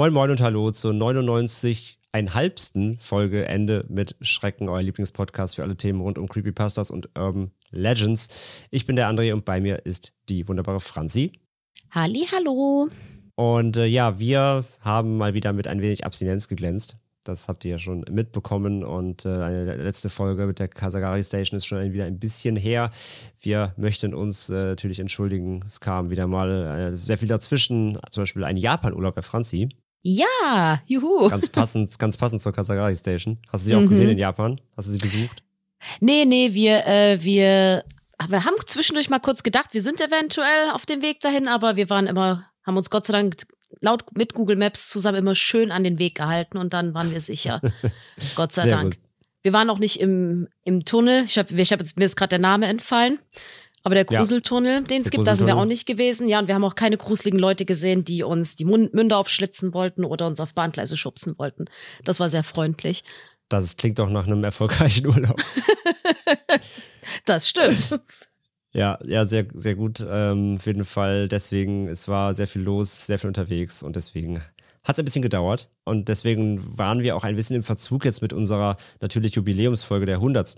Moin Moin und Hallo zur 99 ein halbsten Folge Ende mit Schrecken, euer Lieblingspodcast für alle Themen rund um Creepypastas und Urban Legends. Ich bin der André und bei mir ist die wunderbare Franzi. Halli, hallo. Und äh, ja, wir haben mal wieder mit ein wenig Abstinenz geglänzt. Das habt ihr ja schon mitbekommen. Und äh, eine letzte Folge mit der Kasagari Station ist schon wieder ein bisschen her. Wir möchten uns äh, natürlich entschuldigen. Es kam wieder mal äh, sehr viel dazwischen. Zum Beispiel ein Japan-Urlaub bei Franzi. Ja, juhu. Ganz passend, ganz passend zur Kasagari Station. Hast du sie auch Mhm. gesehen in Japan? Hast du sie besucht? Nee, nee, wir, äh, wir, wir haben zwischendurch mal kurz gedacht, wir sind eventuell auf dem Weg dahin, aber wir waren immer, haben uns Gott sei Dank laut mit Google Maps zusammen immer schön an den Weg gehalten und dann waren wir sicher. Gott sei Sehr Dank. gut. Wir waren auch nicht im, im Tunnel. Ich habe ich hab jetzt, mir ist gerade der Name entfallen. Aber der Ja. Gruseltunnel, den es gibt, da sind wir auch nicht gewesen. Ja, und wir haben auch keine gruseligen Leute gesehen, die uns die Mund Münder aufschlitzen wollten oder uns auf Bahngleise schubsen wollten. Das war sehr freundlich. Das klingt doch nach einem erfolgreichen Urlaub. Das stimmt. Ja, ja, sehr, sehr gut. Ähm, auf jeden Fall. Deswegen, es war sehr viel los, sehr viel unterwegs und deswegen hat es ein bisschen gedauert. Und deswegen waren wir auch ein bisschen im Verzug jetzt mit unserer natürlich Jubiläumsfolge der 100.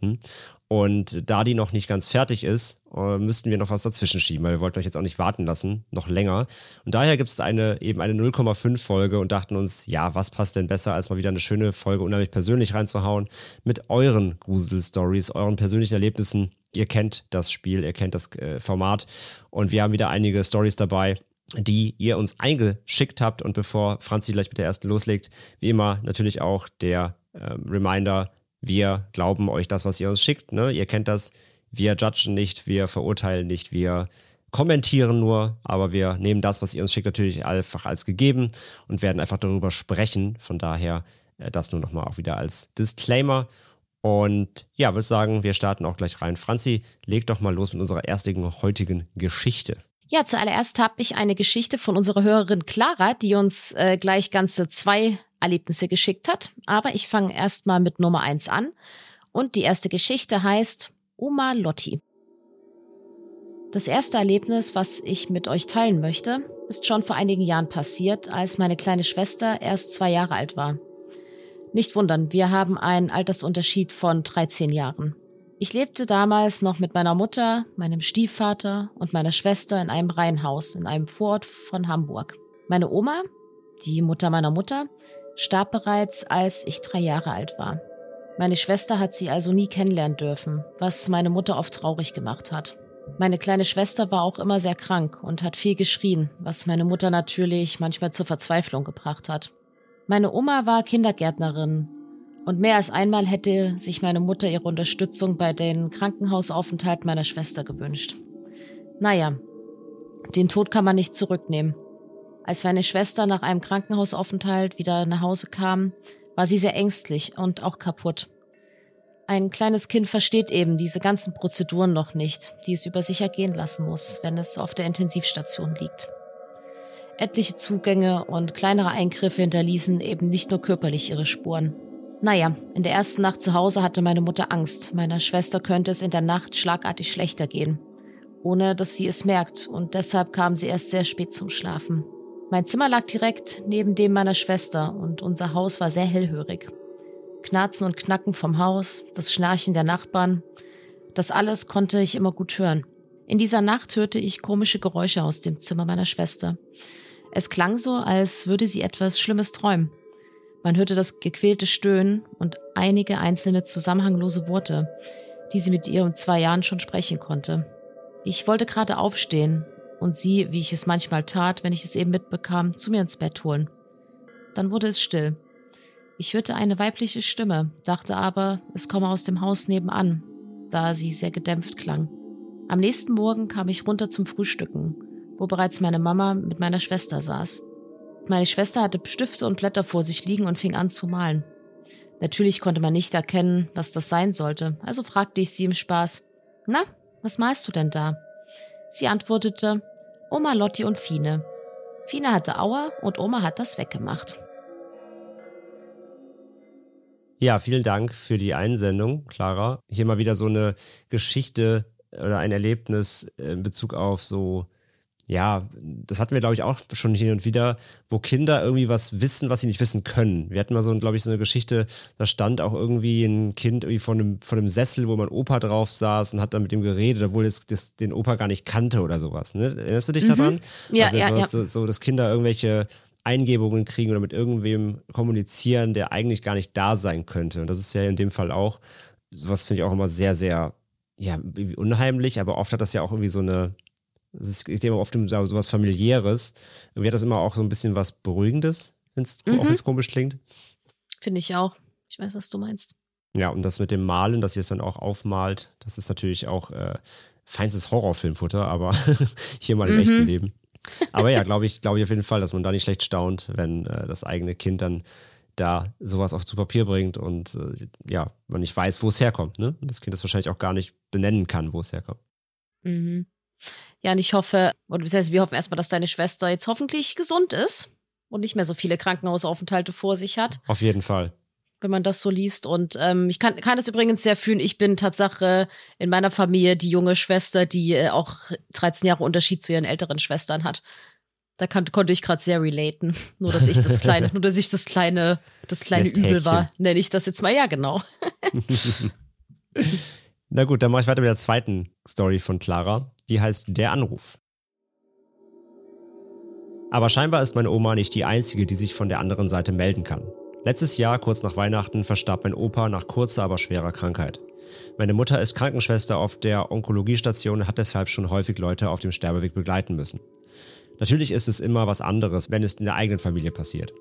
Und da die noch nicht ganz fertig ist, äh, müssten wir noch was dazwischen schieben, weil wir wollten euch jetzt auch nicht warten lassen, noch länger. Und daher gibt es eine, eben eine 0,5 Folge und dachten uns, ja, was passt denn besser, als mal wieder eine schöne Folge unheimlich persönlich reinzuhauen mit euren Grusel-Stories, euren persönlichen Erlebnissen. Ihr kennt das Spiel, ihr kennt das äh, Format und wir haben wieder einige Stories dabei, die ihr uns eingeschickt habt. Und bevor Franzi gleich mit der ersten loslegt, wie immer natürlich auch der ähm, Reminder, wir glauben euch das, was ihr uns schickt. Ne? Ihr kennt das. Wir judgen nicht, wir verurteilen nicht, wir kommentieren nur, aber wir nehmen das, was ihr uns schickt, natürlich einfach als gegeben und werden einfach darüber sprechen. Von daher äh, das nur nochmal auch wieder als Disclaimer. Und ja, würde sagen, wir starten auch gleich rein. Franzi, leg doch mal los mit unserer ersten heutigen Geschichte. Ja, zuallererst habe ich eine Geschichte von unserer Hörerin Clara, die uns äh, gleich ganze zwei Erlebnisse geschickt hat. Aber ich fange erst mal mit Nummer eins an. Und die erste Geschichte heißt Oma Lotti. Das erste Erlebnis, was ich mit euch teilen möchte, ist schon vor einigen Jahren passiert, als meine kleine Schwester erst zwei Jahre alt war. Nicht wundern, wir haben einen Altersunterschied von 13 Jahren. Ich lebte damals noch mit meiner Mutter, meinem Stiefvater und meiner Schwester in einem Reihenhaus in einem Vorort von Hamburg. Meine Oma, die Mutter meiner Mutter, starb bereits, als ich drei Jahre alt war. Meine Schwester hat sie also nie kennenlernen dürfen, was meine Mutter oft traurig gemacht hat. Meine kleine Schwester war auch immer sehr krank und hat viel geschrien, was meine Mutter natürlich manchmal zur Verzweiflung gebracht hat. Meine Oma war Kindergärtnerin und mehr als einmal hätte sich meine Mutter ihre Unterstützung bei den Krankenhausaufenthalten meiner Schwester gewünscht. Naja, den Tod kann man nicht zurücknehmen. Als meine Schwester nach einem Krankenhausaufenthalt wieder nach Hause kam, war sie sehr ängstlich und auch kaputt. Ein kleines Kind versteht eben diese ganzen Prozeduren noch nicht, die es über sich ergehen lassen muss, wenn es auf der Intensivstation liegt. Etliche Zugänge und kleinere Eingriffe hinterließen eben nicht nur körperlich ihre Spuren. Naja, in der ersten Nacht zu Hause hatte meine Mutter Angst, meiner Schwester könnte es in der Nacht schlagartig schlechter gehen, ohne dass sie es merkt, und deshalb kam sie erst sehr spät zum Schlafen. Mein Zimmer lag direkt neben dem meiner Schwester und unser Haus war sehr hellhörig. Knarzen und Knacken vom Haus, das Schnarchen der Nachbarn, das alles konnte ich immer gut hören. In dieser Nacht hörte ich komische Geräusche aus dem Zimmer meiner Schwester. Es klang so, als würde sie etwas Schlimmes träumen. Man hörte das gequälte Stöhnen und einige einzelne zusammenhanglose Worte, die sie mit ihren zwei Jahren schon sprechen konnte. Ich wollte gerade aufstehen und sie, wie ich es manchmal tat, wenn ich es eben mitbekam, zu mir ins Bett holen. Dann wurde es still. Ich hörte eine weibliche Stimme, dachte aber, es komme aus dem Haus nebenan, da sie sehr gedämpft klang. Am nächsten Morgen kam ich runter zum Frühstücken, wo bereits meine Mama mit meiner Schwester saß. Meine Schwester hatte Stifte und Blätter vor sich liegen und fing an zu malen. Natürlich konnte man nicht erkennen, was das sein sollte, also fragte ich sie im Spaß: Na, was malst du denn da? Sie antwortete: Oma Lotti und Fine. Fine hatte Aua und Oma hat das weggemacht. Ja, vielen Dank für die Einsendung, Clara. Hier mal wieder so eine Geschichte oder ein Erlebnis in Bezug auf so ja, das hatten wir, glaube ich, auch schon hin und wieder, wo Kinder irgendwie was wissen, was sie nicht wissen können. Wir hatten mal so, glaube ich, so eine Geschichte, da stand auch irgendwie ein Kind irgendwie vor einem, vor einem Sessel, wo mein Opa drauf saß und hat dann mit ihm geredet, obwohl es das, den Opa gar nicht kannte oder sowas. Ne? Erinnerst du dich mhm. daran? Ja, also ja, so, ja. So, so, dass Kinder irgendwelche Eingebungen kriegen oder mit irgendwem kommunizieren, der eigentlich gar nicht da sein könnte. Und das ist ja in dem Fall auch, sowas finde ich auch immer sehr, sehr, ja, unheimlich, aber oft hat das ja auch irgendwie so eine, es geht immer oft um so was familiäres. Irgendwie hat das immer auch so ein bisschen was Beruhigendes, wenn es mhm. komisch klingt. Finde ich auch. Ich weiß, was du meinst. Ja, und das mit dem Malen, dass ihr es dann auch aufmalt, das ist natürlich auch äh, feinstes Horrorfilmfutter, aber hier mal im mhm. echten Leben. Aber ja, glaube ich, glaube ich auf jeden Fall, dass man da nicht schlecht staunt, wenn äh, das eigene Kind dann da sowas auch zu Papier bringt und äh, ja, man nicht weiß, wo es herkommt. Ne? Das Kind das wahrscheinlich auch gar nicht benennen kann, wo es herkommt. Mhm. Ja, und ich hoffe, oder das heißt, wir hoffen erstmal, dass deine Schwester jetzt hoffentlich gesund ist und nicht mehr so viele Krankenhausaufenthalte vor sich hat. Auf jeden Fall. Wenn man das so liest. Und ähm, ich kann, kann das übrigens sehr fühlen. Ich bin Tatsache in meiner Familie die junge Schwester, die äh, auch 13 Jahre Unterschied zu ihren älteren Schwestern hat. Da kann, konnte ich gerade sehr relaten. Nur dass ich das kleine, nur dass ich das kleine, das kleine Übel war, nenne ich das jetzt mal. Ja, genau. Na gut, dann mache ich weiter mit der zweiten Story von Clara. Die heißt Der Anruf. Aber scheinbar ist meine Oma nicht die einzige, die sich von der anderen Seite melden kann. Letztes Jahr, kurz nach Weihnachten, verstarb mein Opa nach kurzer, aber schwerer Krankheit. Meine Mutter ist Krankenschwester auf der Onkologiestation und hat deshalb schon häufig Leute auf dem Sterbeweg begleiten müssen. Natürlich ist es immer was anderes, wenn es in der eigenen Familie passiert.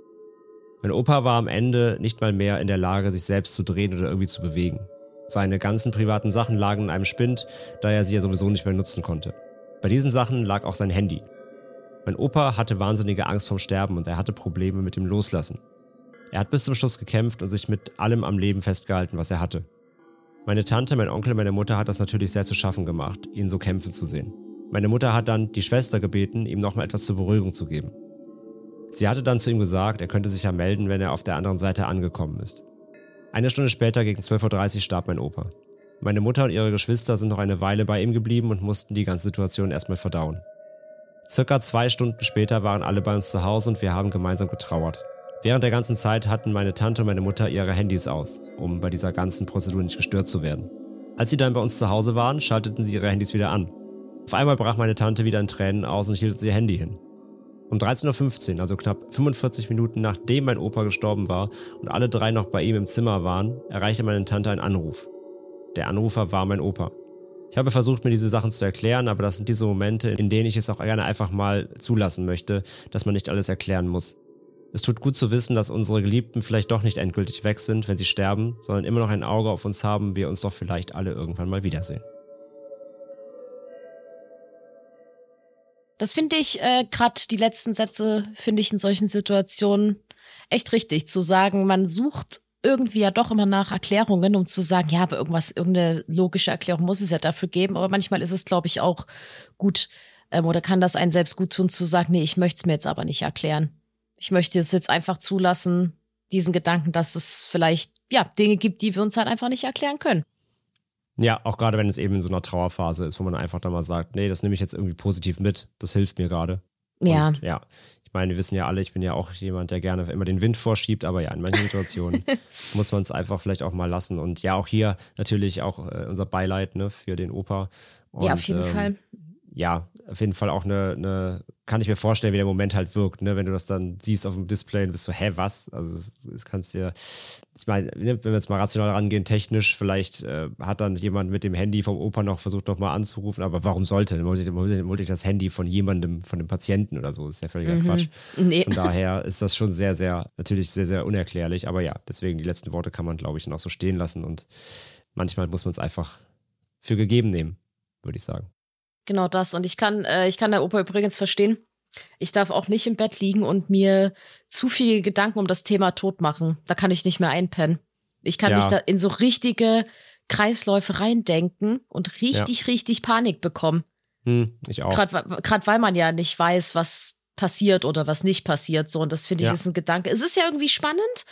Mein Opa war am Ende nicht mal mehr in der Lage, sich selbst zu drehen oder irgendwie zu bewegen. Seine ganzen privaten Sachen lagen in einem Spind, da er sie ja sowieso nicht mehr nutzen konnte. Bei diesen Sachen lag auch sein Handy. Mein Opa hatte wahnsinnige Angst vorm Sterben und er hatte Probleme mit dem Loslassen. Er hat bis zum Schluss gekämpft und sich mit allem am Leben festgehalten, was er hatte. Meine Tante, mein Onkel, meine Mutter hat das natürlich sehr zu schaffen gemacht, ihn so kämpfen zu sehen. Meine Mutter hat dann die Schwester gebeten, ihm nochmal etwas zur Beruhigung zu geben. Sie hatte dann zu ihm gesagt, er könnte sich ja melden, wenn er auf der anderen Seite angekommen ist. Eine Stunde später, gegen 12.30 Uhr, starb mein Opa. Meine Mutter und ihre Geschwister sind noch eine Weile bei ihm geblieben und mussten die ganze Situation erstmal verdauen. Circa zwei Stunden später waren alle bei uns zu Hause und wir haben gemeinsam getrauert. Während der ganzen Zeit hatten meine Tante und meine Mutter ihre Handys aus, um bei dieser ganzen Prozedur nicht gestört zu werden. Als sie dann bei uns zu Hause waren, schalteten sie ihre Handys wieder an. Auf einmal brach meine Tante wieder in Tränen aus und hielt ihr Handy hin. Um 13.15 Uhr, also knapp 45 Minuten nachdem mein Opa gestorben war und alle drei noch bei ihm im Zimmer waren, erreichte meine Tante einen Anruf. Der Anrufer war mein Opa. Ich habe versucht, mir diese Sachen zu erklären, aber das sind diese Momente, in denen ich es auch gerne einfach mal zulassen möchte, dass man nicht alles erklären muss. Es tut gut zu wissen, dass unsere Geliebten vielleicht doch nicht endgültig weg sind, wenn sie sterben, sondern immer noch ein Auge auf uns haben, wir uns doch vielleicht alle irgendwann mal wiedersehen. Das finde ich, äh, gerade die letzten Sätze, finde ich in solchen Situationen echt richtig, zu sagen, man sucht irgendwie ja doch immer nach Erklärungen, um zu sagen, ja, aber irgendwas, irgendeine logische Erklärung muss es ja dafür geben. Aber manchmal ist es, glaube ich, auch gut ähm, oder kann das einen selbst gut tun, zu sagen, nee, ich möchte es mir jetzt aber nicht erklären. Ich möchte es jetzt einfach zulassen, diesen Gedanken, dass es vielleicht, ja, Dinge gibt, die wir uns halt einfach nicht erklären können. Ja, auch gerade wenn es eben in so einer Trauerphase ist, wo man einfach dann mal sagt, nee, das nehme ich jetzt irgendwie positiv mit, das hilft mir gerade. Ja. Und, ja. Ich meine, wir wissen ja alle, ich bin ja auch jemand, der gerne immer den Wind vorschiebt, aber ja, in manchen Situationen muss man es einfach vielleicht auch mal lassen. Und ja, auch hier natürlich auch äh, unser Beileid ne, für den Opa. Und, ja, auf jeden ähm, Fall. Ja, auf jeden Fall auch eine, eine, kann ich mir vorstellen, wie der Moment halt wirkt, ne? wenn du das dann siehst auf dem Display und bist so, hä, was? Also das, das kannst dir, ich meine, ne, wenn wir jetzt mal rational rangehen, technisch, vielleicht äh, hat dann jemand mit dem Handy vom Opa noch versucht, nochmal anzurufen, aber warum sollte? Dann wollte ich, wollte ich das Handy von jemandem, von dem Patienten oder so, das ist ja völliger mhm. Quatsch. Nee. Von daher ist das schon sehr, sehr, natürlich sehr, sehr unerklärlich, aber ja, deswegen die letzten Worte kann man, glaube ich, noch so stehen lassen und manchmal muss man es einfach für gegeben nehmen. würde ich sagen. Genau das. Und ich kann, äh, ich kann der Opa übrigens verstehen. Ich darf auch nicht im Bett liegen und mir zu viele Gedanken um das Thema Tod machen. Da kann ich nicht mehr einpennen. Ich kann Ja. mich da in so richtige Kreisläufe reindenken und richtig, richtig Panik bekommen. Hm, ich auch. Gerade weil man ja nicht weiß, was passiert oder was nicht passiert. So, und das finde ich Ja. ist ein Gedanke. Es ist ja irgendwie spannend.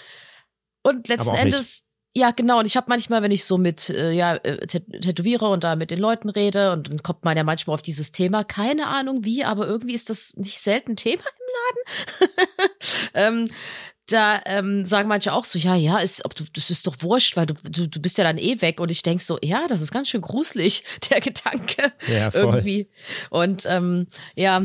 Und letzten. Endes, ja, genau. Und ich habe manchmal, wenn ich so mit äh, ja, äh, tät- tätowiere und da mit den Leuten rede, und dann kommt man ja manchmal auf dieses Thema, keine Ahnung wie, aber irgendwie ist das nicht selten Thema im Laden. ähm, da ähm, sagen manche auch so, ja, ja, ist, ob du, das ist doch wurscht, weil du, du, du bist ja dann eh weg. Und ich denk so, ja, das ist ganz schön gruselig, der Gedanke Ja, voll. irgendwie. Und ähm, ja,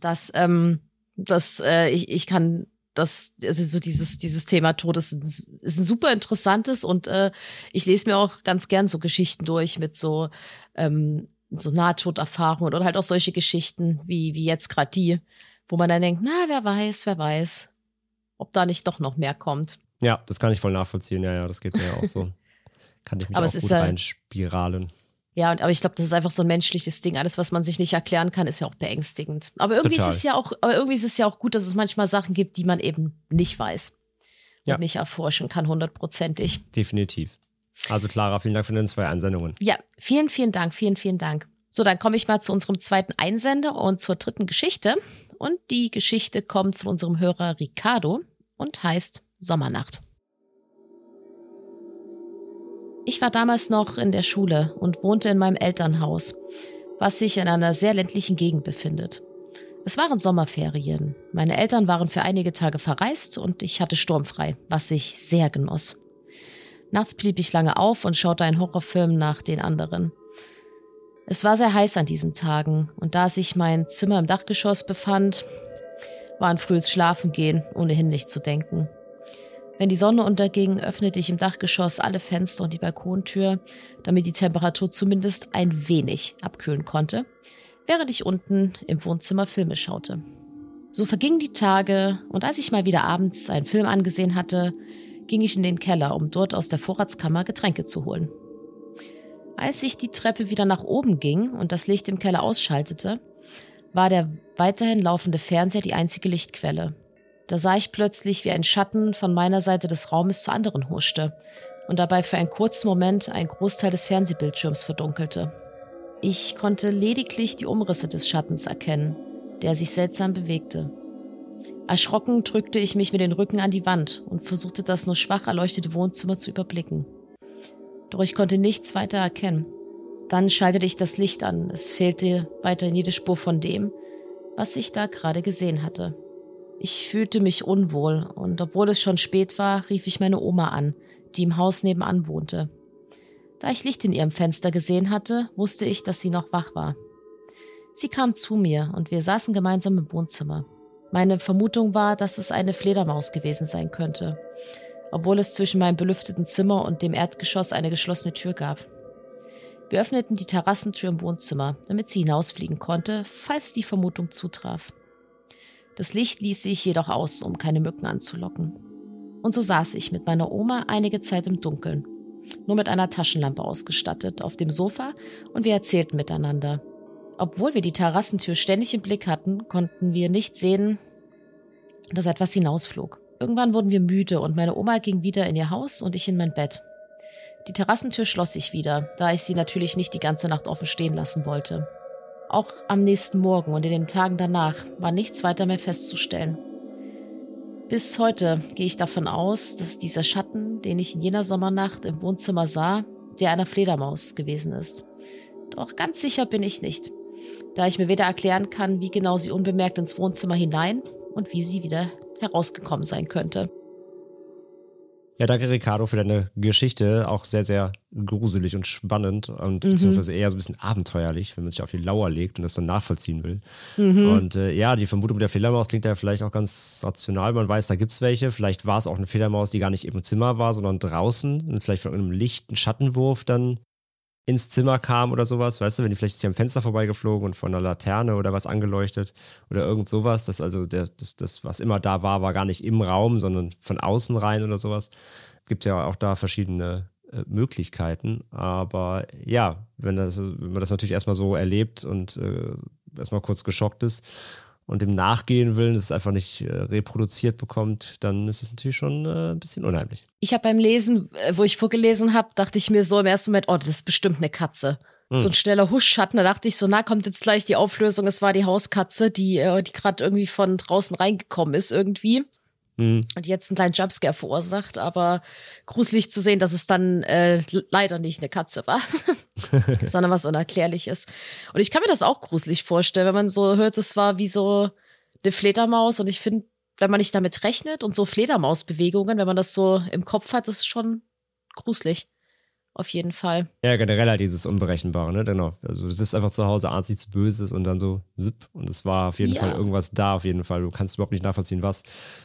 das, ähm, das, äh, ich, ich kann das, also so dieses, dieses Thema Tod ist, ein- ist ein super interessantes und äh, ich lese mir auch ganz gern so Geschichten durch mit so, ähm, so Nahtoderfahrungen oder halt auch solche Geschichten wie, wie jetzt gerade die, wo man dann denkt, na, wer weiß, wer weiß, ob da nicht doch noch mehr kommt. Ja, das kann ich voll nachvollziehen. Ja, ja, das geht mir ja auch so. Kann ich mich Aber auch es ist gut ja- reinspiralen. Ja, und, aber ich glaube, das ist einfach so ein menschliches Ding. Alles, was man sich nicht erklären kann, ist ja auch beängstigend. Aber irgendwie Total. ist es ja auch, aber irgendwie ist es ja auch gut, dass es manchmal Sachen gibt, die man eben nicht weiß Ja. und nicht erforschen kann, hundertprozentig. Definitiv. Also Clara, vielen Dank für deine zwei Einsendungen. Ja, vielen, vielen Dank, vielen, vielen Dank. So, dann komme ich mal zu unserem zweiten Einsender und zur dritten Geschichte. Und die Geschichte kommt von unserem Hörer Ricardo und heißt Sommernacht. Ich war damals noch in der Schule und wohnte in meinem Elternhaus, was sich in einer sehr ländlichen Gegend befindet. Es waren Sommerferien. Meine Eltern waren für einige Tage verreist und ich hatte sturmfrei, was ich sehr genoss. Nachts blieb ich lange auf und schaute einen Horrorfilm nach den anderen. Es war sehr heiß an diesen Tagen und da sich mein Zimmer im Dachgeschoss befand, war an frühes Schlafengehen ohnehin nicht zu denken. Wenn die Sonne unterging, öffnete ich im Dachgeschoss alle Fenster und die Balkontür, damit die Temperatur zumindest ein wenig abkühlen konnte, während ich unten im Wohnzimmer Filme schaute. So vergingen die Tage und als ich mal wieder abends einen Film angesehen hatte, ging ich in den Keller, um dort aus der Vorratskammer Getränke zu holen. Als ich die Treppe wieder nach oben ging und das Licht im Keller ausschaltete, war der weiterhin laufende Fernseher die einzige Lichtquelle. Da sah ich plötzlich, wie ein Schatten von meiner Seite des Raumes zur anderen huschte und dabei für einen kurzen Moment ein Großteil des Fernsehbildschirms verdunkelte. Ich konnte lediglich die Umrisse des Schattens erkennen, der sich seltsam bewegte. Erschrocken drückte ich mich mit den Rücken an die Wand und versuchte das nur schwach erleuchtete Wohnzimmer zu überblicken. Doch ich konnte nichts weiter erkennen. Dann schaltete ich das Licht an. Es fehlte weiterhin jede Spur von dem, was ich da gerade gesehen hatte. Ich fühlte mich unwohl und obwohl es schon spät war, rief ich meine Oma an, die im Haus nebenan wohnte. Da ich Licht in ihrem Fenster gesehen hatte, wusste ich, dass sie noch wach war. Sie kam zu mir und wir saßen gemeinsam im Wohnzimmer. Meine Vermutung war, dass es eine Fledermaus gewesen sein könnte, obwohl es zwischen meinem belüfteten Zimmer und dem Erdgeschoss eine geschlossene Tür gab. Wir öffneten die Terrassentür im Wohnzimmer, damit sie hinausfliegen konnte, falls die Vermutung zutraf. Das Licht ließ ich jedoch aus, um keine Mücken anzulocken. Und so saß ich mit meiner Oma einige Zeit im Dunkeln, nur mit einer Taschenlampe ausgestattet, auf dem Sofa und wir erzählten miteinander. Obwohl wir die Terrassentür ständig im Blick hatten, konnten wir nicht sehen, dass etwas hinausflog. Irgendwann wurden wir müde und meine Oma ging wieder in ihr Haus und ich in mein Bett. Die Terrassentür schloss ich wieder, da ich sie natürlich nicht die ganze Nacht offen stehen lassen wollte. Auch am nächsten Morgen und in den Tagen danach war nichts weiter mehr festzustellen. Bis heute gehe ich davon aus, dass dieser Schatten, den ich in jener Sommernacht im Wohnzimmer sah, der einer Fledermaus gewesen ist. Doch ganz sicher bin ich nicht, da ich mir weder erklären kann, wie genau sie unbemerkt ins Wohnzimmer hinein und wie sie wieder herausgekommen sein könnte. Ja, danke Ricardo für deine Geschichte. Auch sehr, sehr gruselig und spannend und Mhm. beziehungsweise eher so ein bisschen abenteuerlich, wenn man sich auf die Lauer legt und das dann nachvollziehen will. Mhm. Und äh, ja, die Vermutung mit der Fledermaus klingt ja vielleicht auch ganz rational. Man weiß, da gibt es welche. Vielleicht war es auch eine Fledermaus, die gar nicht im Zimmer war, sondern draußen und vielleicht von einem lichten Schattenwurf dann ins Zimmer kam oder sowas, weißt du, wenn die vielleicht ist sie am Fenster vorbeigeflogen und von einer Laterne oder was angeleuchtet oder irgend sowas, das also der, das, das, was immer da war, war gar nicht im Raum, sondern von außen rein oder sowas. Gibt ja auch da verschiedene äh, Möglichkeiten. Aber ja, wenn, das, wenn man das natürlich erstmal so erlebt und äh, erstmal kurz geschockt ist und dem nachgehen will, dass es einfach nicht äh, reproduziert bekommt, dann ist es natürlich schon äh, ein bisschen unheimlich. Ich habe beim Lesen, äh, wo ich vorgelesen habe, dachte ich mir so im ersten Moment, oh, das ist bestimmt eine Katze. Hm. So ein schneller Huschschatten, da dachte ich so, na, kommt jetzt gleich die Auflösung, es war die Hauskatze, die, äh, die gerade irgendwie von draußen reingekommen ist irgendwie. Hm. und jetzt einen kleinen Jumpscare verursacht, aber gruselig zu sehen, dass es dann äh, leider nicht eine Katze war, sondern was Unerklärliches. Und ich kann mir das auch gruselig vorstellen, wenn man so hört, es war wie so eine Fledermaus und ich finde, wenn man nicht damit rechnet und so Fledermausbewegungen, wenn man das so im Kopf hat, ist schon gruselig. Auf jeden Fall. Ja, generell halt dieses Unberechenbare, ne? Genau. Also du sitzt einfach zu Hause, ahnst nichts Böses und dann so zipp und es war auf jeden Ja. Fall irgendwas da, auf jeden Fall. Du kannst überhaupt nicht nachvollziehen, was.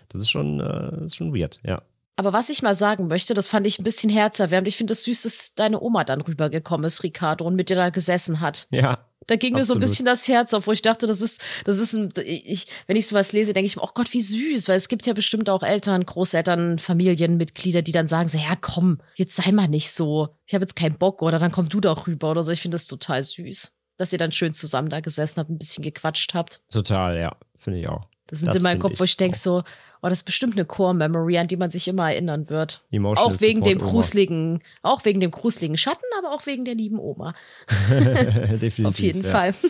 Das ist schon, äh, das ist schon weird, ja. Aber was ich mal sagen möchte, das fand ich ein bisschen herzerwärmend. Ich finde es süß, dass deine Oma dann rübergekommen ist, Ricardo, und mit dir da gesessen hat. Ja, Da ging mir so ein Absolut. bisschen das Herz auf, wo ich dachte, das ist, das ist ein, ich, wenn ich sowas lese, denke ich mir, oh Gott, wie süß, weil es gibt ja bestimmt auch Eltern, Großeltern, Familienmitglieder, die dann sagen so, ja komm, jetzt sei mal nicht so, ich habe jetzt keinen Bock oder dann komm du doch rüber oder so. Ich finde das total süß, dass ihr dann schön zusammen da gesessen habt, ein bisschen gequatscht habt. total, ja. Finde ich auch. Das sind Das in meinem Kopf, wo ich denke so, oh, das ist bestimmt eine Core-Memory, an die man sich immer erinnern wird. Emotional Auch wegen dem Support Oma. gruseligen, auch wegen dem gruseligen Schatten, aber auch wegen der lieben Oma. Definitiv. Auf jeden ja. Fall.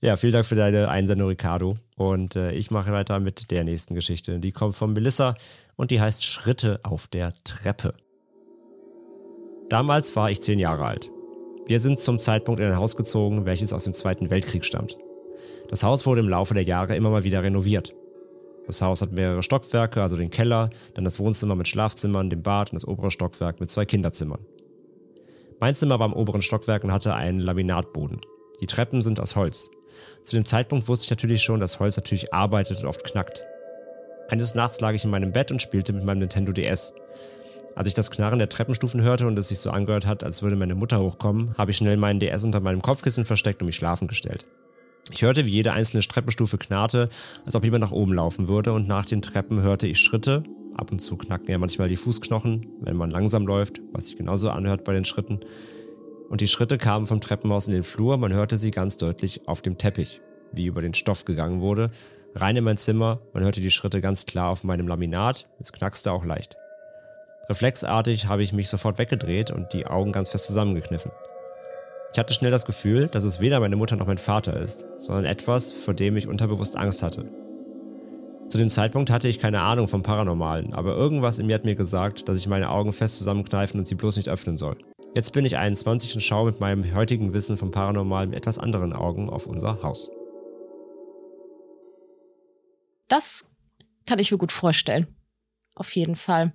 Ja, vielen Dank für deine Einsendung, Ricardo. Und äh, ich mache weiter mit der nächsten Geschichte. Die kommt von Melissa und die heißt Schritte auf der Treppe. Damals war ich zehn Jahre alt. Wir sind zum Zeitpunkt in ein Haus gezogen, welches aus dem Zweiten Weltkrieg stammt. Das Haus wurde im Laufe der Jahre immer mal wieder renoviert. Das Haus hat mehrere Stockwerke, also den Keller, dann das Wohnzimmer mit Schlafzimmern, dem Bad und das obere Stockwerk mit zwei Kinderzimmern. Mein Zimmer war im oberen Stockwerk und hatte einen Laminatboden. Die Treppen sind aus Holz. Zu dem Zeitpunkt wusste ich natürlich schon, dass Holz natürlich arbeitet und oft knackt. Eines Nachts lag ich in meinem Bett und spielte mit meinem Nintendo DS. Als ich das Knarren der Treppenstufen hörte und es sich so angehört hat, als würde meine Mutter hochkommen, habe ich schnell meinen DS unter meinem Kopfkissen versteckt und mich schlafen gestellt. Ich hörte, wie jede einzelne Treppenstufe knarrte, als ob jemand nach oben laufen würde, und nach den Treppen hörte ich Schritte. Ab und zu knacken ja manchmal die Fußknochen, wenn man langsam läuft, was sich genauso anhört bei den Schritten. Und die Schritte kamen vom Treppenhaus in den Flur, man hörte sie ganz deutlich auf dem Teppich, wie über den Stoff gegangen wurde. Rein in mein Zimmer, man hörte die Schritte ganz klar auf meinem Laminat, es knackste auch leicht. Reflexartig habe ich mich sofort weggedreht und die Augen ganz fest zusammengekniffen. Ich hatte schnell das Gefühl, dass es weder meine Mutter noch mein Vater ist, sondern etwas, vor dem ich unterbewusst Angst hatte. Zu dem Zeitpunkt hatte ich keine Ahnung vom Paranormalen, aber irgendwas in mir hat mir gesagt, dass ich meine Augen fest zusammenkneifen und sie bloß nicht öffnen soll. Jetzt bin ich 21 und schaue mit meinem heutigen Wissen vom Paranormalen mit etwas anderen Augen auf unser Haus. Das kann ich mir gut vorstellen. Auf jeden Fall.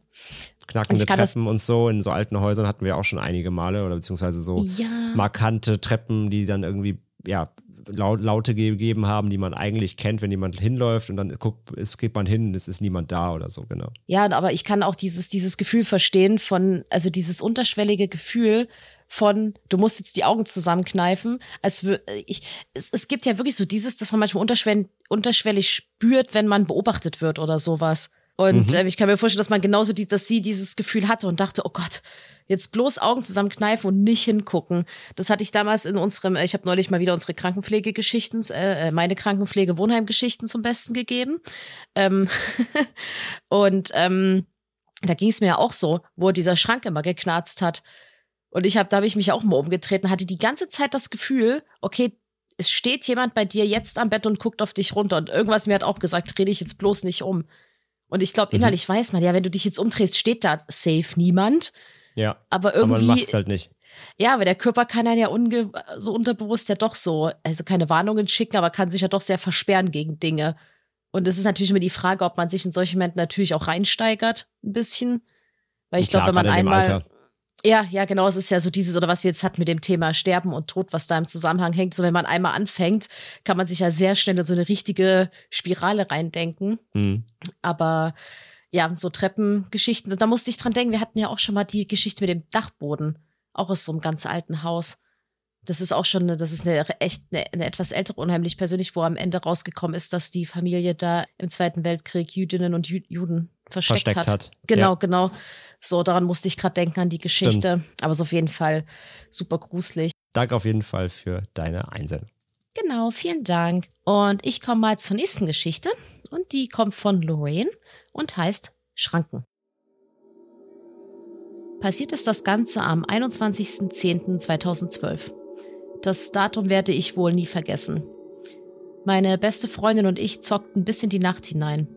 Knackende Treppen und so in so alten Häusern hatten wir auch schon einige Male oder beziehungsweise so Ja. markante Treppen, die dann irgendwie ja Lau- Laute gegeben haben, die man eigentlich kennt, wenn jemand hinläuft und dann guckt, es geht man hin, es ist niemand da oder so, genau. Ja, aber ich kann auch dieses, dieses Gefühl verstehen von, also dieses unterschwellige Gefühl von, du musst jetzt die Augen zusammenkneifen. Als ich, es, es gibt ja wirklich so dieses, dass man manchmal unterschwellig, unterschwellig spürt, wenn man beobachtet wird oder sowas. Und Mhm. äh, ich kann mir vorstellen, dass man genauso die, dass sie dieses Gefühl hatte und dachte, oh Gott, jetzt bloß Augen zusammenkneifen und nicht hingucken. Das hatte ich damals in unserem, äh, ich habe neulich mal wieder unsere Krankenpflegegeschichten, äh, äh, meine Krankenpflege-Wohnheimgeschichten zum Besten gegeben. Ähm, und ähm, da ging es mir ja auch so, wo dieser Schrank immer geknarzt hat. Und ich habe, da habe ich mich auch mal umgetreten, hatte die ganze Zeit das Gefühl, okay, es steht jemand bei dir jetzt am Bett und guckt auf dich runter. Und irgendwas mir hat auch gesagt, dreh dich jetzt bloß nicht um. Und ich glaube, Mhm. innerlich weiß man, ja, wenn du dich jetzt umdrehst, steht da safe niemand. Ja, Aber aber man macht irgendwie, es halt nicht. ja, aber der Körper kann einen ja so unterbewusst ja doch so, also keine Warnungen schicken, aber kann sich ja doch sehr versperren gegen Dinge. Und es ist natürlich immer die Frage, ob man sich in solche Momenten natürlich auch reinsteigert, ein bisschen. Weil ich glaube, wenn man einmal. Ja, ja, genau. Es ist ja so dieses, oder was wir jetzt hatten mit dem Thema Sterben und Tod, was da im Zusammenhang hängt. So, wenn man einmal anfängt, kann man sich ja sehr schnell in so eine richtige Spirale reindenken. Hm. Aber ja, so Treppengeschichten, da musste ich dran denken. Wir hatten ja auch schon mal die Geschichte mit dem Dachboden, auch aus so einem ganz alten Haus. Das ist auch schon, eine, das ist eine echt eine, eine etwas ältere, unheimlich persönlich, wo am Ende rausgekommen ist, dass die Familie da im Zweiten Weltkrieg Jüdinnen und Juden versteckt, Versteckt hat. hat. Genau, Ja. genau. So, daran musste ich gerade denken an die Geschichte. Aber es ist auf jeden Fall super gruselig. Danke auf jeden Fall für deine Einsendung. Genau, vielen Dank. Und ich komme mal zur nächsten Geschichte. Und die kommt von Lorraine und heißt Schranken. Passiert ist das Ganze am 21.10.2012. Das Datum werde ich wohl nie vergessen. Meine beste Freundin und ich zockten bis in die Nacht hinein.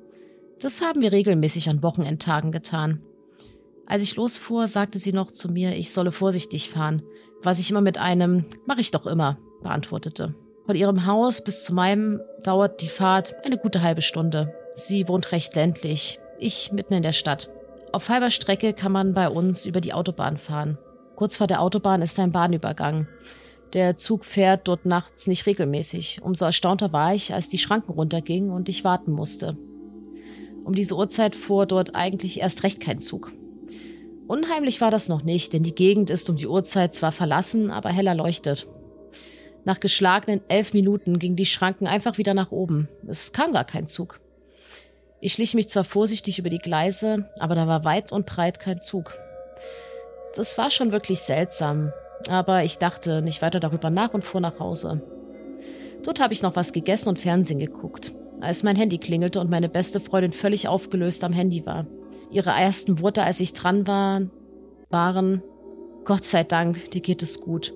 Das haben wir regelmäßig an Wochenendtagen getan. Als ich losfuhr, sagte sie noch zu mir, ich solle vorsichtig fahren, was ich immer mit einem Mach ich doch immer beantwortete. Von ihrem Haus bis zu meinem dauert die Fahrt eine gute halbe Stunde. Sie wohnt recht ländlich, ich mitten in der Stadt. Auf halber Strecke kann man bei uns über die Autobahn fahren. Kurz vor der Autobahn ist ein Bahnübergang. Der Zug fährt dort nachts nicht regelmäßig. Umso erstaunter war ich, als die Schranken runtergingen und ich warten musste. Um diese Uhrzeit fuhr dort eigentlich erst recht kein Zug. Unheimlich war das noch nicht, denn die Gegend ist um die Uhrzeit zwar verlassen, aber heller leuchtet. Nach geschlagenen elf Minuten gingen die Schranken einfach wieder nach oben. Es kam gar kein Zug. Ich schlich mich zwar vorsichtig über die Gleise, aber da war weit und breit kein Zug. Das war schon wirklich seltsam, aber ich dachte nicht weiter darüber nach und fuhr nach Hause. Dort habe ich noch was gegessen und Fernsehen geguckt, als mein Handy klingelte und meine beste Freundin völlig aufgelöst am Handy war. Ihre ersten Worte, als ich dran war, waren Gott sei Dank, dir geht es gut.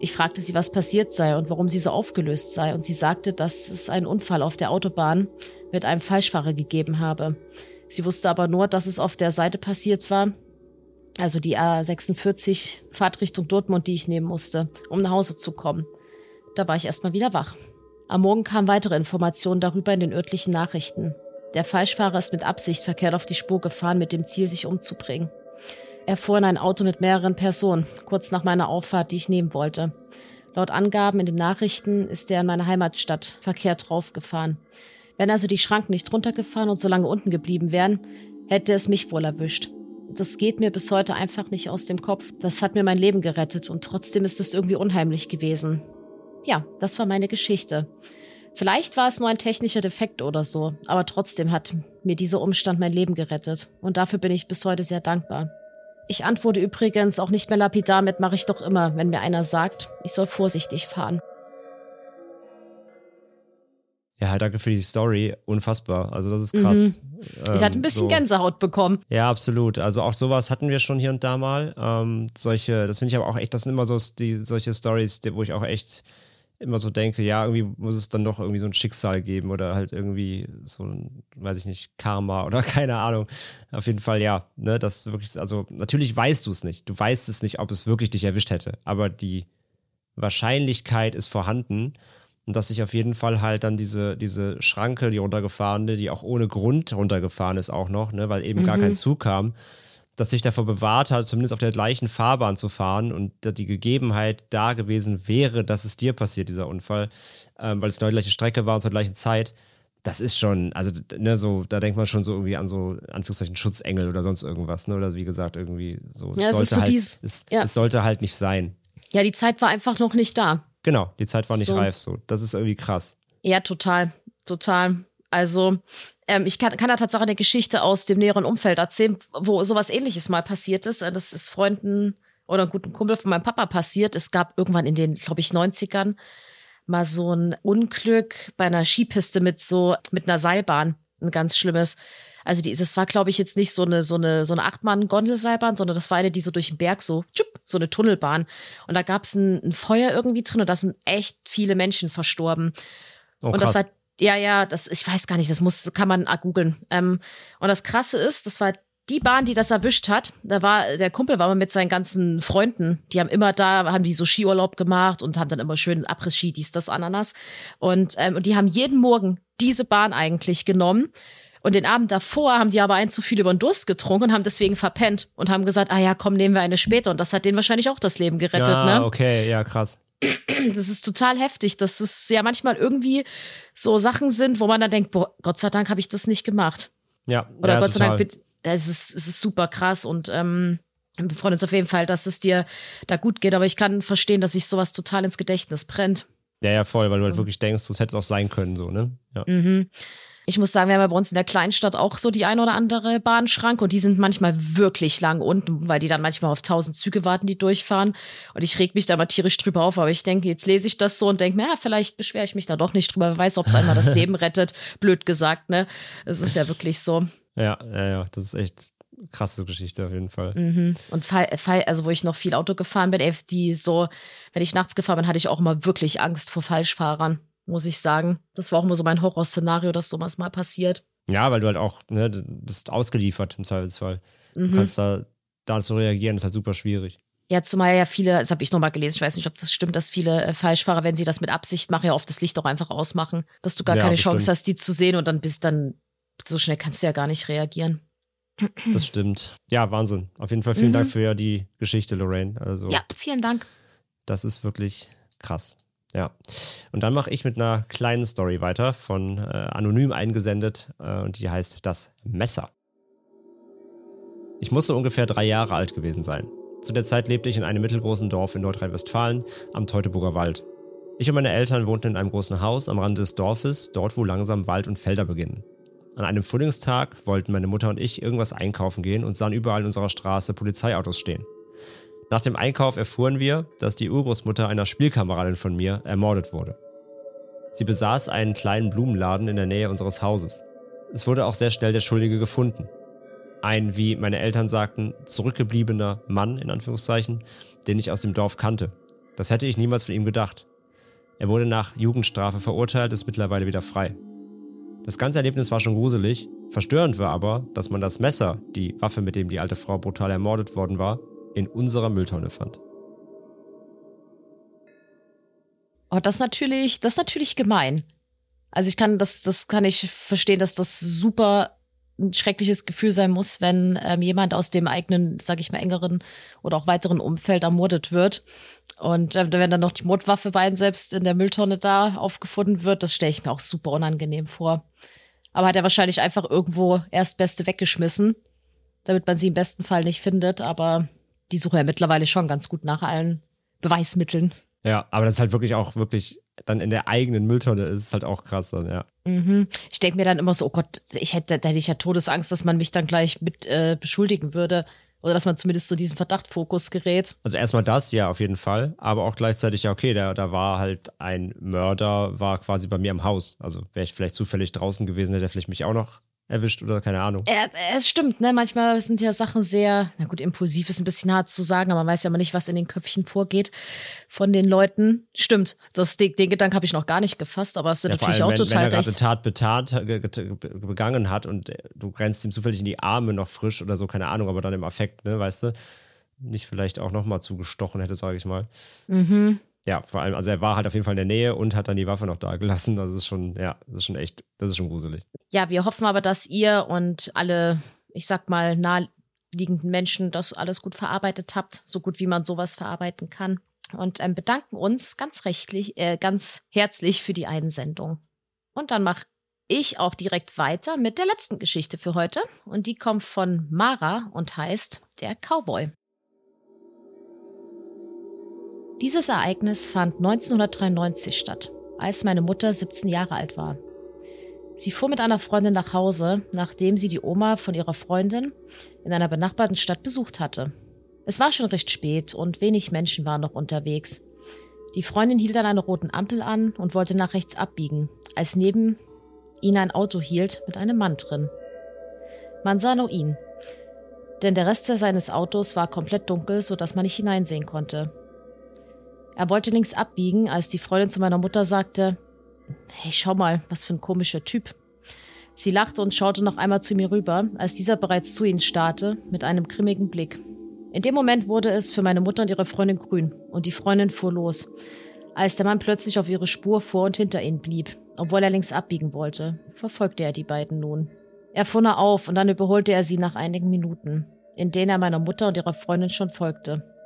Ich fragte sie, was passiert sei und warum sie so aufgelöst sei, und sie sagte, dass es einen Unfall auf der Autobahn mit einem Falschfahrer gegeben habe. Sie wusste aber nur, dass es auf der Seite passiert war, also die A46 Fahrtrichtung Dortmund, die ich nehmen musste, um nach Hause zu kommen. Da war ich erstmal wieder wach. Am Morgen kamen weitere Informationen darüber in den örtlichen Nachrichten. Der Falschfahrer ist mit Absicht verkehrt auf die Spur gefahren, mit dem Ziel, sich umzubringen. Er fuhr in ein Auto mit mehreren Personen, kurz nach meiner Auffahrt, die ich nehmen wollte. Laut Angaben in den Nachrichten ist er in meine Heimatstadt verkehrt draufgefahren. Wenn also die Schranken nicht runtergefahren und so lange unten geblieben wären, hätte es mich wohl erwischt. Das geht mir bis heute einfach nicht aus dem Kopf. Das hat mir mein Leben gerettet und trotzdem ist es irgendwie unheimlich gewesen. Ja, das war meine Geschichte. Vielleicht war es nur ein technischer Defekt oder so, aber trotzdem hat mir dieser Umstand mein Leben gerettet und dafür bin ich bis heute sehr dankbar. Ich antworte übrigens auch nicht mehr lapidar mit mache ich doch immer, wenn mir einer sagt, ich soll vorsichtig fahren. Ja, danke für die Story. Unfassbar. Also, das ist krass. Mhm. Ich hatte ein Ähm, bisschen so. Gänsehaut bekommen. Ja, absolut. Also auch sowas hatten wir schon hier und da mal. Ähm, solche, das finde ich aber auch echt, das sind immer so die, solche Stories, wo ich auch echt immer so denke, ja, irgendwie muss es dann doch irgendwie so ein Schicksal geben oder halt irgendwie so ein, weiß ich nicht, Karma oder keine Ahnung. Auf jeden Fall, ja, ne, das wirklich, also natürlich weißt du es nicht. Du weißt es nicht, ob es wirklich dich erwischt hätte, aber die Wahrscheinlichkeit ist vorhanden. Und dass sich auf jeden Fall halt dann diese, diese Schranke, die runtergefahrene, die auch ohne Grund runtergefahren ist auch noch, ne, weil eben gar Mhm. kein Zug kam, dass sich davor bewahrt hat, zumindest auf der gleichen Fahrbahn zu fahren und die Gegebenheit da gewesen wäre, dass es dir passiert, dieser Unfall, ähm, weil es genau die gleiche Strecke war und zur gleichen Zeit. Das ist schon, also ne, so, da denkt man schon so irgendwie an so Anführungszeichen Schutzengel oder sonst irgendwas, ne? Oder wie gesagt, irgendwie so. Ja, es ist so halt, dies- es, ja. es sollte halt nicht sein. Ja, die Zeit war einfach noch nicht da. Genau, die Zeit war nicht So. reif so. Das ist irgendwie krass. Ja, total, total. Also, ähm, ich kann, kann da tatsächlich eine Geschichte aus dem näheren Umfeld erzählen, wo sowas ähnliches mal passiert ist. Äh, Das ist Freunden oder einem guten Kumpel von meinem Papa passiert. Es gab irgendwann in den, glaube ich, 90ern mal so ein Unglück bei einer Skipiste mit so, mit einer Seilbahn. Ein ganz schlimmes. Also die, das war, glaube ich, jetzt nicht so eine, so eine, so eine Achtmann-Gondelseilbahn, sondern das war eine, die so durch den Berg so, tschupp, so eine Tunnelbahn. Und da gab es ein, ein Feuer irgendwie drin und da sind echt viele Menschen verstorben. Oh, und das war, ja, ja, das, ich weiß gar nicht, das muss, kann man ah, googeln. Ähm, und das Krasse ist, das war die Bahn, die das erwischt hat. Da war, der Kumpel war mal mit seinen ganzen Freunden. Die haben immer da, haben die so Skiurlaub gemacht und haben dann immer schön Abriss-Ski, dies, das, Ananas. Und, ähm, und die haben jeden Morgen diese Bahn eigentlich genommen. Und den Abend davor haben die aber ein zu viel über den Durst getrunken und haben deswegen verpennt und haben gesagt, ah ja, komm, nehmen wir eine später. Und das hat denen wahrscheinlich auch das Leben gerettet, ja, ne? Okay, ja, krass. Das ist total heftig. Das ist ja manchmal irgendwie so Sachen sind, wo man dann denkt, boah, Gott sei Dank habe ich das nicht gemacht. Ja, Oder ja, Gott sei total. Dank, bin, es ist, es ist super krass und ähm, wir freuen uns auf jeden Fall, dass es dir da gut geht. Aber ich kann verstehen, dass sich sowas total ins Gedächtnis brennt. Ja, ja, voll, weil du halt So. wirklich denkst, es hätte es auch sein können, so, ne? Ja. Mhm. Ich muss sagen, wir haben ja bei uns in der Kleinstadt auch so die ein oder andere Bahnschranke und die sind manchmal wirklich lang unten, weil die dann manchmal auf tausend Züge warten, die durchfahren. Und ich reg mich da mal tierisch drüber auf, aber ich denke, jetzt lese ich das so und denke mir, ja, vielleicht beschwere ich mich da doch nicht drüber. Wer weiß, ob es einmal das Leben rettet. Blöd gesagt, ne? Es ist ja wirklich so. Ja, ja, ja, das ist echt krasse Geschichte auf jeden Fall. Mhm. Und Fall, Fall, also wo ich noch viel Auto gefahren bin, ey, die so, wenn ich nachts gefahren bin, hatte ich auch immer wirklich Angst vor Falschfahrern muss ich sagen. Das war auch immer so mein Horrorszenario, dass sowas mal passiert. Ja, weil du halt auch, ne, du bist ausgeliefert im Zweifelsfall. Mhm. Du kannst da, da zu reagieren, ist halt super schwierig. Ja, zumal ja viele, das habe ich nochmal gelesen, ich weiß nicht, ob das stimmt, dass viele äh, Falschfahrer, wenn sie das mit Absicht machen, ja oft das Licht auch einfach ausmachen, dass du gar Ja, keine bestimmt. Chance hast, die zu sehen und dann bist dann, so schnell kannst du ja gar nicht reagieren. Das stimmt. Ja, Wahnsinn. Auf jeden Fall vielen Mhm. Dank für die Geschichte, Lorraine. Also, Ja, vielen Dank. das ist wirklich krass. Ja. Und dann mache ich mit einer kleinen Story weiter, von äh, anonym eingesendet, äh, und die heißt Das Messer. Ich musste ungefähr drei Jahre alt gewesen sein. Zu der Zeit lebte ich in einem mittelgroßen Dorf in Nordrhein-Westfalen am Teutoburger Wald. Ich und meine Eltern wohnten in einem großen Haus am Rande des Dorfes, dort wo langsam Wald und Felder beginnen. An einem Frühlingstag wollten meine Mutter und ich irgendwas einkaufen gehen und sahen überall in unserer Straße Polizeiautos stehen. Nach dem Einkauf erfuhren wir, dass die Urgroßmutter einer Spielkameradin von mir ermordet wurde. Sie besaß einen kleinen Blumenladen in der Nähe unseres Hauses. Es wurde auch sehr schnell der Schuldige gefunden. Ein, wie meine Eltern sagten, zurückgebliebener Mann, in Anführungszeichen, den ich aus dem Dorf kannte. Das hätte ich niemals von ihm gedacht. Er wurde nach Jugendstrafe verurteilt, ist mittlerweile wieder frei. Das ganze Erlebnis war schon gruselig. Verstörend war aber, dass man das Messer, die Waffe, mit dem die alte Frau brutal ermordet worden war, in unserer Mülltonne fand. Oh, das ist natürlich, das ist natürlich gemein. Also ich kann das, das kann ich verstehen, dass das super ein schreckliches Gefühl sein muss, wenn ähm, jemand aus dem eigenen, sag ich mal, engeren oder auch weiteren Umfeld ermordet wird. Und ähm, wenn dann noch die Mordwaffe bei einem selbst in der Mülltonne da aufgefunden wird, das stelle ich mir auch super unangenehm vor. Aber hat er wahrscheinlich einfach irgendwo Erstbeste weggeschmissen, damit man sie im besten Fall nicht findet. Aber die suchen ja mittlerweile schon ganz gut nach allen Beweismitteln. Ja, aber das ist halt wirklich auch wirklich dann in der eigenen Mülltonne ist, ist halt auch krass dann, ja. Mhm. Ich denke mir dann immer so, oh Gott, ich hätte, da hätte ich ja Todesangst, dass man mich dann gleich mit äh, beschuldigen würde. Oder dass man zumindest so diesen Verdachtfokus gerät. Also erstmal das, ja, auf jeden Fall. Aber auch gleichzeitig, ja, okay, da, da war halt ein Mörder, war quasi bei mir im Haus. Also wäre ich vielleicht zufällig draußen gewesen, hätte er vielleicht mich auch noch erwischt oder keine Ahnung. Äh, es stimmt, ne? Manchmal sind ja Sachen sehr, na gut, impulsiv ist ein bisschen hart zu sagen, aber man weiß ja immer nicht, was in den Köpfchen vorgeht von den Leuten. Stimmt, das, den, den Gedanken habe ich noch gar nicht gefasst, aber es ist Ja, natürlich allem, auch wenn, total wenn er gerade recht. Tat betat, be- begangen hat und du grenzt ihm zufällig in die Arme noch frisch oder so, keine Ahnung, aber dann im Affekt, ne, weißt du, nicht vielleicht auch nochmal zugestochen hätte, sage ich mal. Mhm. Ja, vor allem, also er war halt auf jeden Fall in der Nähe und hat dann die Waffe noch da gelassen. Das ist schon, ja, das ist schon echt, das ist schon gruselig. Ja, wir hoffen aber, dass ihr und alle, ich sag mal, naheliegenden Menschen das alles gut verarbeitet habt, so gut wie man sowas verarbeiten kann. Und ähm, bedanken uns ganz rechtlich, äh, ganz herzlich für die Einsendung. Und dann mache ich auch direkt weiter mit der letzten Geschichte für heute. Und die kommt von Mara und heißt Der Cowboy. Dieses Ereignis fand 1993 statt, als meine Mutter 17 Jahre alt war. Sie fuhr mit einer Freundin nach Hause, nachdem sie die Oma von ihrer Freundin in einer benachbarten Stadt besucht hatte. Es war schon recht spät und wenig Menschen waren noch unterwegs. Die Freundin hielt an einer roten Ampel an und wollte nach rechts abbiegen, als neben ihnen ein Auto hielt mit einem Mann drin. Man sah nur ihn, denn der Rest seines Autos war komplett dunkel, sodass man nicht hineinsehen konnte. Er wollte links abbiegen, als die Freundin zu meiner Mutter sagte, Hey, schau mal, was für ein komischer Typ. Sie lachte und schaute noch einmal zu mir rüber, als dieser bereits zu ihnen starrte, mit einem grimmigen Blick. In dem Moment wurde es für meine Mutter und ihre Freundin grün und die Freundin fuhr los, als der Mann plötzlich auf ihre Spur vor und hinter ihnen blieb. Obwohl er links abbiegen wollte, verfolgte er die beiden nun. Er fuhr nah auf und dann überholte er sie nach einigen Minuten, in denen er meiner Mutter und ihrer Freundin schon folgte.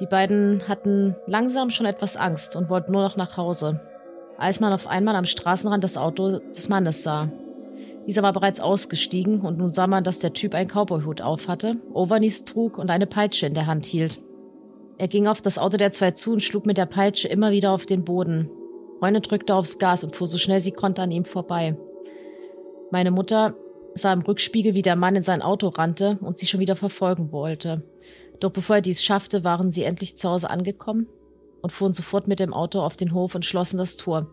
Die beiden hatten langsam schon etwas Angst und wollten nur noch nach Hause, als man auf einmal am Straßenrand das Auto des Mannes sah. Dieser war bereits ausgestiegen und nun sah man, dass der Typ einen Cowboyhut aufhatte, Overknees trug und eine Peitsche in der Hand hielt. Er ging auf das Auto der zwei zu und schlug mit der Peitsche immer wieder auf den Boden. Freundin drückte aufs Gas und fuhr so schnell sie konnte an ihm vorbei. Meine Mutter sah im Rückspiegel, wie der Mann in sein Auto rannte und sie schon wieder verfolgen wollte. Doch bevor er dies schaffte, waren sie endlich zu Hause angekommen und fuhren sofort mit dem Auto auf den Hof und schlossen das Tor,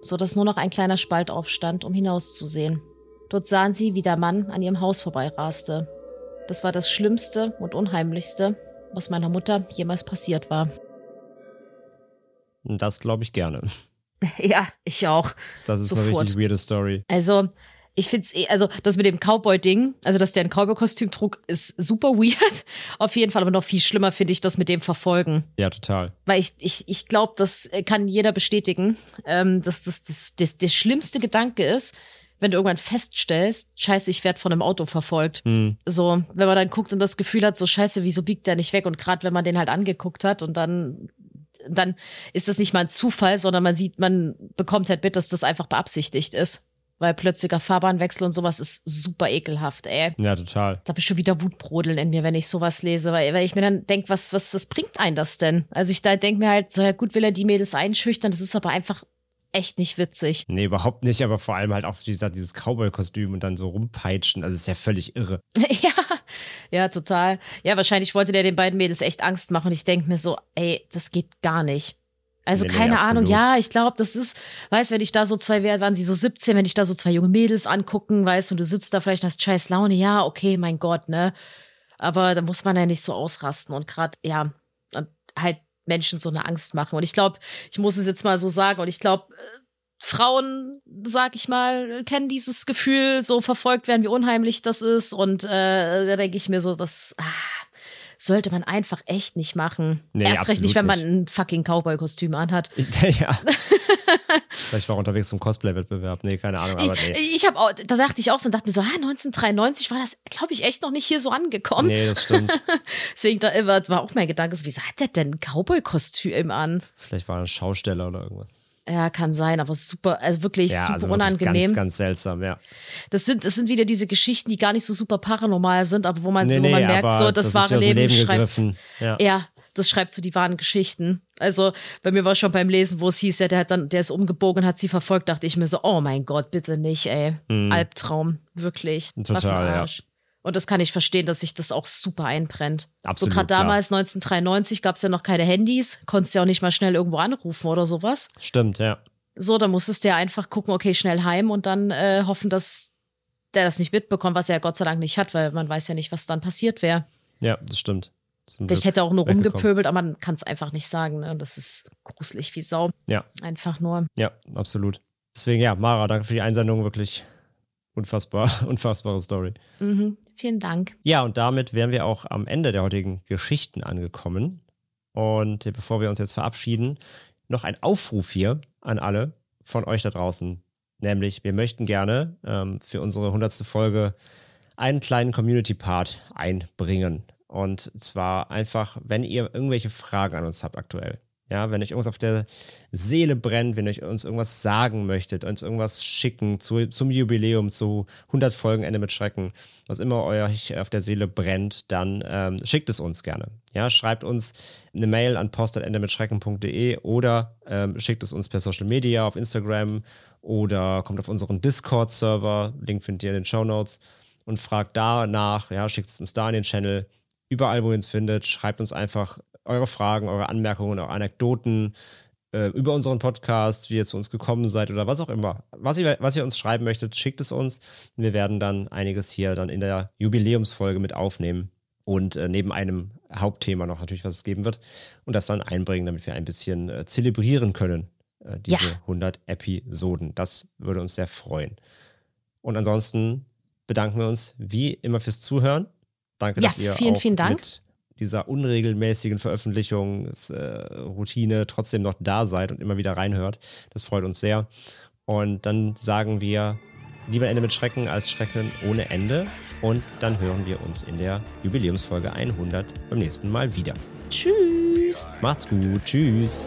so dass nur noch ein kleiner Spalt aufstand, um hinauszusehen. Dort sahen sie, wie der Mann an ihrem Haus vorbeiraste. Das war das Schlimmste und Unheimlichste, was meiner Mutter jemals passiert war. Das glaube ich gerne. Ja, ich auch. Das ist Sofort. eine richtig weirde Story. Also, ich finde es eh, also das mit dem Cowboy-Ding, also dass der ein Cowboy-Kostüm trug, ist super weird. Auf jeden Fall, aber noch viel schlimmer finde ich das mit dem Verfolgen. Ja, total. Weil ich, ich, ich glaube, das kann jeder bestätigen, ähm, dass das, das, das der schlimmste Gedanke ist, wenn du irgendwann feststellst, scheiße, ich werde von einem Auto verfolgt. Hm. So, wenn man dann guckt und das Gefühl hat, so scheiße, wieso biegt der nicht weg? Und gerade wenn man den halt angeguckt hat und dann, dann ist das nicht mal ein Zufall, sondern man sieht, man bekommt halt mit, dass das einfach beabsichtigt ist. Weil plötzlicher Fahrbahnwechsel und sowas ist super ekelhaft, ey. Ja, total. Da habe ich schon wieder Wutbrodeln in mir, wenn ich sowas lese, weil, weil ich mir dann denke, was, was, was bringt einen das denn? Also ich da denke mir halt, so ja gut will er die Mädels einschüchtern, das ist aber einfach echt nicht witzig. Nee, überhaupt nicht, aber vor allem halt auch dieser, dieses Cowboy-Kostüm und dann so rumpeitschen. Also ist ja völlig irre. ja, ja, total. Ja, wahrscheinlich wollte der den beiden Mädels echt Angst machen und ich denke mir so, ey, das geht gar nicht. Also Nee, nee, keine Ahnung, absolut. ja, ich glaube, das ist, weißt, wenn ich da so zwei, wer waren sie so 17, wenn ich da so zwei junge Mädels angucken, weißt, und du sitzt da vielleicht und hast scheiß Laune, ja, okay, mein Gott, ne? Aber da muss man ja nicht so ausrasten und gerade, ja, und halt Menschen so eine Angst machen. Und ich glaube, ich muss es jetzt mal so sagen, und ich glaube, äh, Frauen, sag ich mal, kennen dieses Gefühl, so verfolgt werden, wie unheimlich das ist. Und äh, da denke ich mir so, das ah, sollte man einfach echt nicht machen. Nee, Erst recht nicht, wenn man ein fucking Cowboy-Kostüm anhat. ja. Vielleicht war er unterwegs zum Cosplay-Wettbewerb. Nee, keine Ahnung, aber nee. Ich, ich habe auch, da dachte ich auch so und dachte mir so, ah, 1993 war das, glaube ich, echt noch nicht hier so angekommen. Nee, das stimmt. Deswegen da war, war auch mein Gedanke, so, wieso hat der denn ein Cowboy-Kostüm an? Vielleicht war er ein Schausteller oder irgendwas. Ja, kann sein, aber super, also wirklich Ja, super also wirklich unangenehm. ganz, ganz seltsam, ja. Das sind, das sind wieder diese Geschichten, die gar nicht so super paranormal sind, aber wo man, Nee, wo nee, man merkt, so das, ist wahre dem Leben, Leben schreibt. Ja. Ja, das schreibt so die wahren Geschichten. Also bei mir war schon beim Lesen, wo es hieß, ja, der hat dann, der ist umgebogen, hat sie verfolgt, dachte ich mir so, oh mein Gott, bitte nicht, ey. Albtraum, wirklich. Was ein. Total, ja. Und das kann ich verstehen, dass sich das auch super einbrennt. Absolut, so gerade damals, 1993, gab es ja noch keine Handys, konntest ja auch nicht mal schnell irgendwo anrufen oder sowas. Stimmt, ja. So, da musstest du ja einfach gucken, okay, schnell heim und dann äh, hoffen, dass der das nicht mitbekommt, was er ja Gott sei Dank nicht hat, weil man weiß ja nicht, was dann passiert wäre. Ja, das stimmt. Glück hätte er auch nur rumgepöbelt, aber man kann es einfach nicht sagen. Ne? Das ist gruselig wie Sau. Ja. Einfach nur. Ja, absolut. Deswegen, ja, Mara, danke für die Einsendung. Wirklich unfassbar, unfassbare Story. Mhm. Vielen Dank. Ja, und damit wären wir auch am Ende der heutigen Geschichten angekommen. Und bevor wir uns jetzt verabschieden, noch ein Aufruf hier an alle von euch da draußen. Nämlich, wir möchten gerne ähm, für unsere hundertste Folge einen kleinen Community-Part einbringen. Und zwar einfach, wenn ihr irgendwelche Fragen an uns habt aktuell. Ja, wenn euch irgendwas auf der Seele brennt, wenn euch uns irgendwas sagen möchtet, uns irgendwas schicken zu, zum Jubiläum, zu 100 Folgen Ende mit Schrecken, was immer euch auf der Seele brennt, dann ähm, schickt es uns gerne. Ja, schreibt uns eine Mail an post.endemitschrecken.de oder ähm, schickt es uns per Social Media auf Instagram oder kommt auf unseren Discord-Server, Link findet ihr in den Show Notes. Und fragt da nach, ja, schickt es uns da in den Channel, überall, wo ihr uns findet, schreibt uns einfach eure Fragen, eure Anmerkungen, eure Anekdoten äh, über unseren Podcast, wie ihr zu uns gekommen seid oder was auch immer. Was ihr, was ihr uns schreiben möchtet, schickt es uns. Wir werden dann einiges hier dann in der Jubiläumsfolge mit aufnehmen und äh, neben einem Hauptthema noch natürlich, was es geben wird und das dann einbringen, damit wir ein bisschen äh, zelebrieren können, äh, diese Ja. 100 Episoden. Das würde uns sehr freuen. Und ansonsten bedanken wir uns wie immer fürs Zuhören. Danke, Ja, dass ihr vielen, auch vielen Dank. mit dieser unregelmäßigen Veröffentlichungsroutine trotzdem noch da seid und immer wieder reinhört. Das freut uns sehr. Und dann sagen wir lieber Ende mit Schrecken als Schrecken ohne Ende. Und dann hören wir uns in der Jubiläumsfolge 100 beim nächsten Mal wieder. Tschüss. Macht's gut. Tschüss.